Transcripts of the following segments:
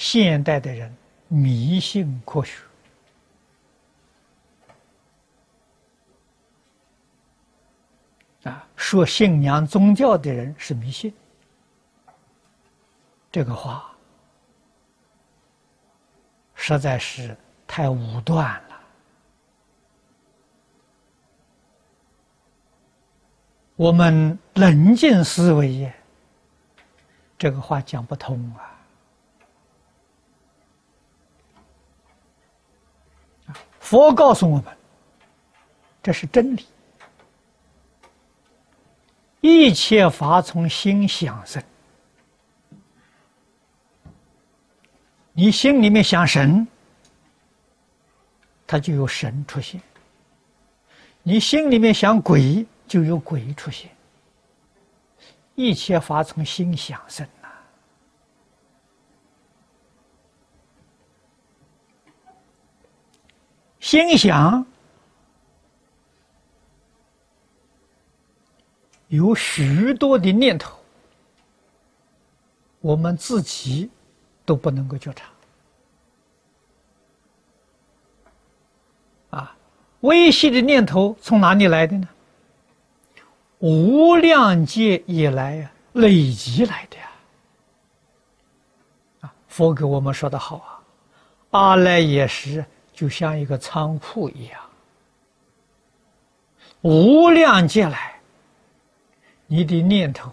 现代的人迷信科学啊，说信仰宗教的人是迷信，这个话实在是太武断了。我们冷静思维，这个话讲不通啊。佛告诉我们，这是真理。一切法从心想生，你心里面想神，它就有神出现；你心里面想鬼，就有鬼出现。一切法从心想生。心想有许多的念头，我们自己都不能够觉察。啊，微细的念头从哪里来的呢？无量劫以来呀，累积来的呀。啊，佛给我们说的好啊，阿赖耶识。就像一个仓库一样，无量劫来，你的念头，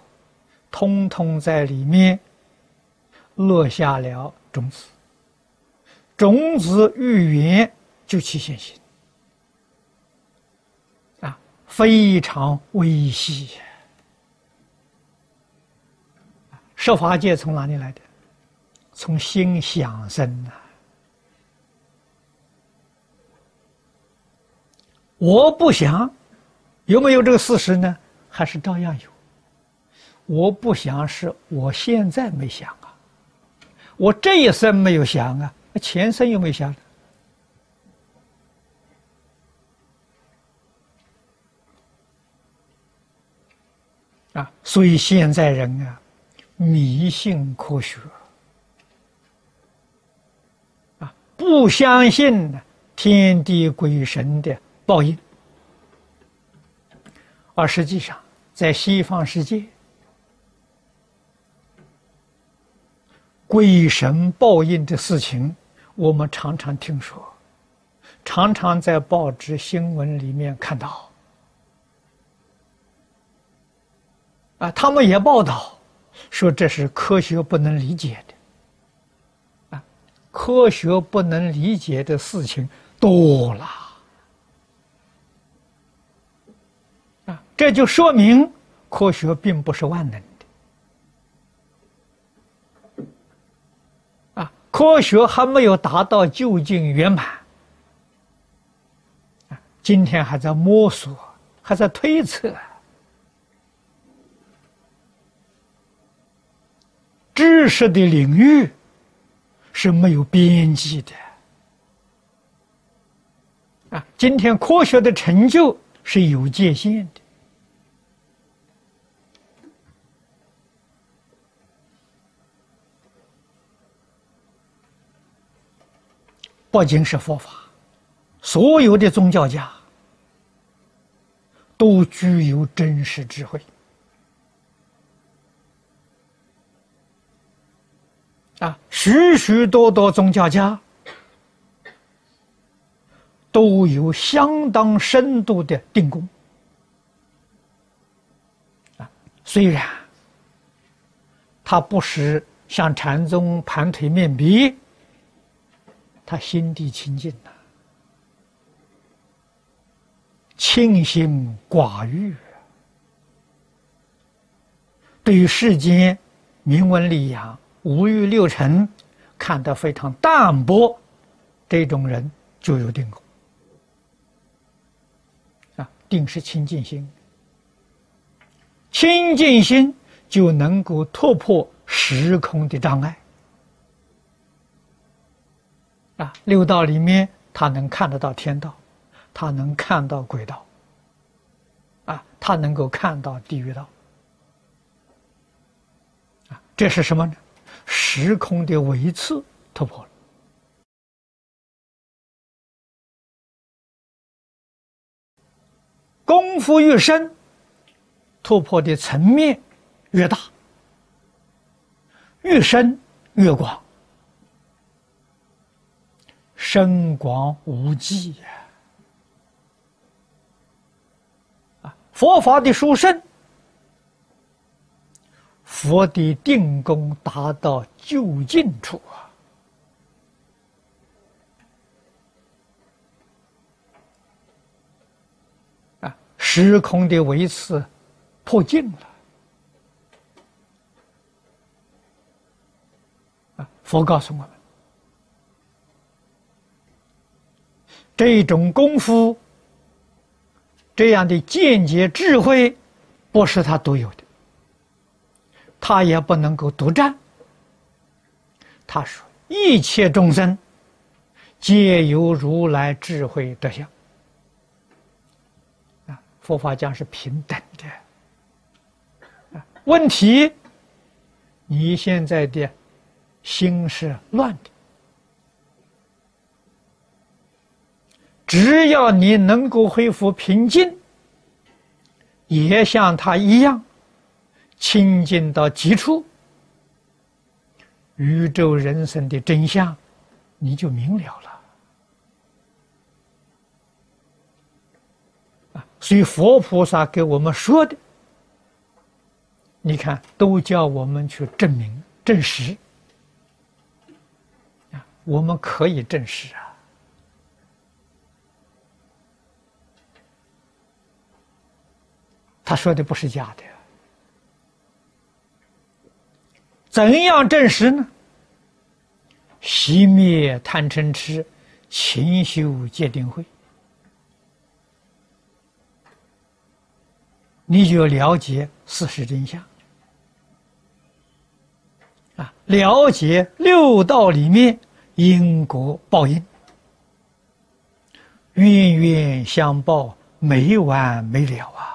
通通在里面落下了种子，种子遇缘就起现行，啊，非常微细。设法界从哪里来的？从心想生的。我不想，有没有这个事实呢？还是照样有。我不想是我现在没想啊，我这一生没有想啊，那前生有没有想？啊，所以现在人啊，迷信科学啊，不相信天地鬼神的。报应，而实际上，在西方世界，鬼神报应的事情，我们常常听说，常常在报纸新闻里面看到。啊，他们也报道说这是科学不能理解的，啊，科学不能理解的事情多了。这就说明科学并不是万能的，啊，科学还没有达到究竟圆满，今天还在摸索，还在推测，知识的领域是没有边际的，啊，今天科学的成就是有界限的。不仅是佛法，所有的宗教家都具有真实智慧啊！许许多多宗教家都有相当深度的定功啊。虽然他不是像禅宗盘腿面壁。他心地清净呐，清心寡欲，对于世间名闻利养、五欲六尘看得非常淡薄，这种人就有定功啊。定是清净心，清净心就能够突破时空的障碍。啊，六道里面，他能看得到天道，他能看到鬼道，啊，他能够看到地狱道，啊，这是什么呢？时空的维次突破了。功夫越深，突破的层面越大，越深越广，深广无际呀！啊，佛法的殊胜，佛的定功达到究竟处啊！啊时空的维持破尽了！佛告诉我们，这种功夫，这样的间接智慧，不是他独有的，他也不能够独占。他说：“一切众生皆由如来智慧德相。”佛法讲是平等的，问题，你现在的心是乱的，只要你能够恢复平静，也像他一样清净到极处，宇宙人生的真相，你就明了了。啊所以佛菩萨给我们说的，你看都叫我们去证明、证实啊，我们可以证实啊。他说的不是假的，怎样证实呢？熄灭贪嗔痴，勤修戒定慧。你就了解事实真相，啊，了解六道里面因果报应，冤冤相报没完没了啊！